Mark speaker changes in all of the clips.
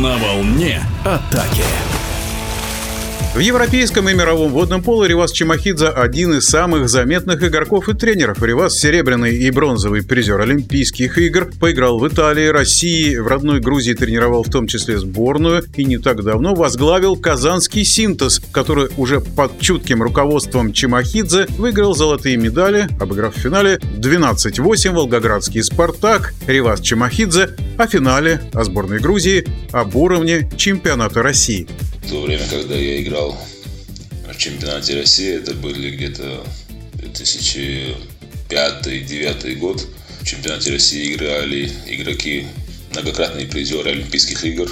Speaker 1: На волне атаки.
Speaker 2: В европейском и мировом водном поло Ривас Чемахидзе – один из самых заметных игроков и тренеров. Ривас – серебряный и бронзовый призер Олимпийских игр, поиграл в Италии, России, в родной Грузии тренировал в том числе сборную и не так давно возглавил казанский «Синтез», который уже под чутким руководством Чемахидзе выиграл золотые медали, обыграв в финале 12-8 волгоградский «Спартак», Ривас Чемахидзе о финале, о сборной Грузии, об уровне чемпионата России
Speaker 3: то время, когда я играл в чемпионате России, это были где-то 2005-2009 год. В чемпионате России играли игроки, многократные призеры Олимпийских игр,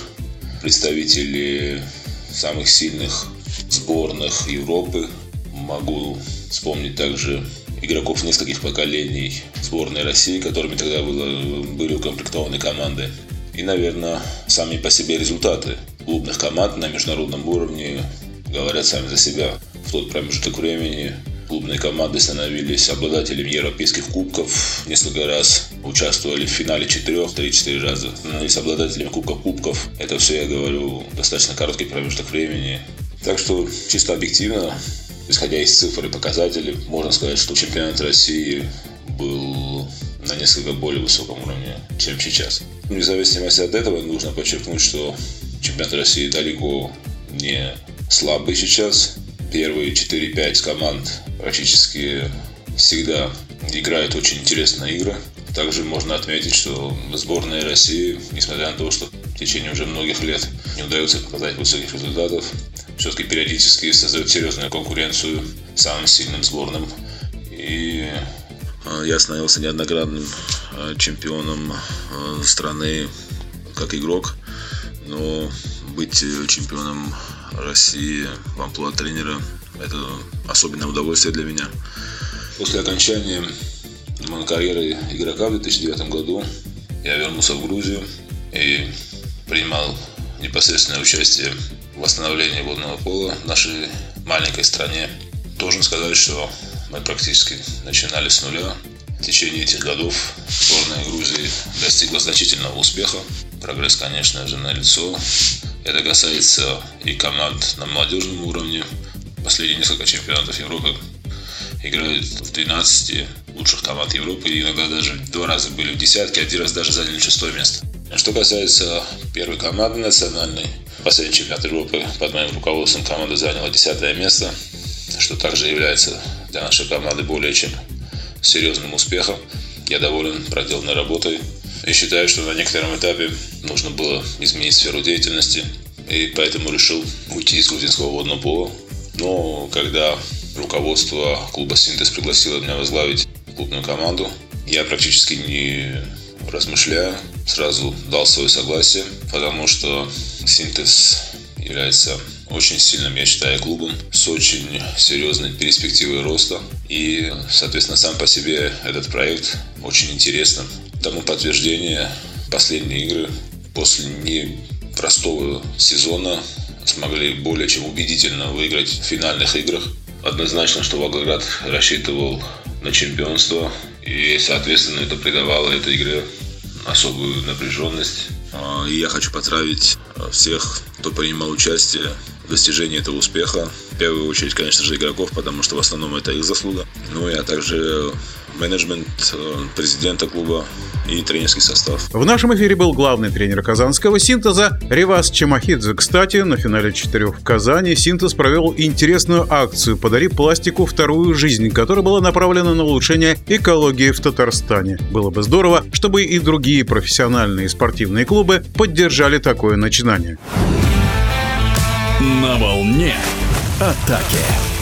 Speaker 3: представители самых сильных сборных Европы. Могу вспомнить также игроков нескольких поколений сборной России, которыми тогда было, были укомплектованы команды. И, наверное, сами по себе результаты клубных команд на международном уровне говорят сами за себя. В тот промежуток времени клубные команды становились обладателями европейских кубков, несколько раз участвовали в финале четырех, три-четыре раза, становились обладателями кубков кубков. Это все я говорю достаточно короткий промежуток времени. Так что чисто объективно, исходя из цифр и показателей, можно сказать, что чемпионат России был на несколько более высоком уровне, чем сейчас. Вне зависимости от этого нужно подчеркнуть, что Чемпионат России далеко не слабый сейчас. Первые 4-5 команд практически всегда играют очень интересные игры. Также можно отметить, что сборная России, несмотря на то, что в течение уже многих лет не удается показать высоких результатов, все-таки периодически создает серьезную конкуренцию самым сильным сборным. И а, я становился неоднократным а, чемпионом а, страны как игрок но быть э, чемпионом России в амплуа тренера – это особенное удовольствие для меня. После окончания моей карьеры игрока в 2009 году я вернулся в Грузию и принимал непосредственное участие в восстановлении водного пола в нашей маленькой стране. Должен сказать, что мы практически начинали с нуля. В течение этих годов сборная Грузии достигла значительного успеха. Прогресс, конечно же, налицо. Это касается и команд на молодежном уровне. Последние несколько чемпионатов Европы играют в 12 лучших команд Европы. И иногда даже два раза были в десятке, один раз даже заняли шестое место. Что касается первой команды национальной, последний чемпионат Европы под моим руководством команда заняла десятое место, что также является для нашей команды более чем серьезным успехом. Я доволен проделанной работой. И считаю, что на некотором этапе нужно было изменить сферу деятельности, и поэтому решил уйти из грузинского водного пола. Но когда руководство клуба «Синтез» пригласило меня возглавить клубную команду, я практически не размышляя, сразу дал свое согласие, потому что «Синтез» является очень сильным, я считаю, клубом с очень серьезной перспективой роста. И, соответственно, сам по себе этот проект очень интересным. Тому подтверждение последние игры после непростого сезона смогли более чем убедительно выиграть в финальных играх. Однозначно, что Волгоград рассчитывал на чемпионство, и, соответственно, это придавало этой игре особую напряженность. А, и я хочу поздравить всех, кто принимал участие в достижении этого успеха. В первую очередь, конечно же, игроков, потому что в основном это их заслуга. Ну и а также менеджмент, э, президента клуба и тренерский состав.
Speaker 2: В нашем эфире был главный тренер казанского «Синтеза» Ревас Чемахидзе. Кстати, на финале четырех в Казани «Синтез» провел интересную акцию «Подари пластику вторую жизнь», которая была направлена на улучшение экологии в Татарстане. Было бы здорово, чтобы и другие профессиональные спортивные клубы поддержали такое начинание.
Speaker 1: На волне атаки.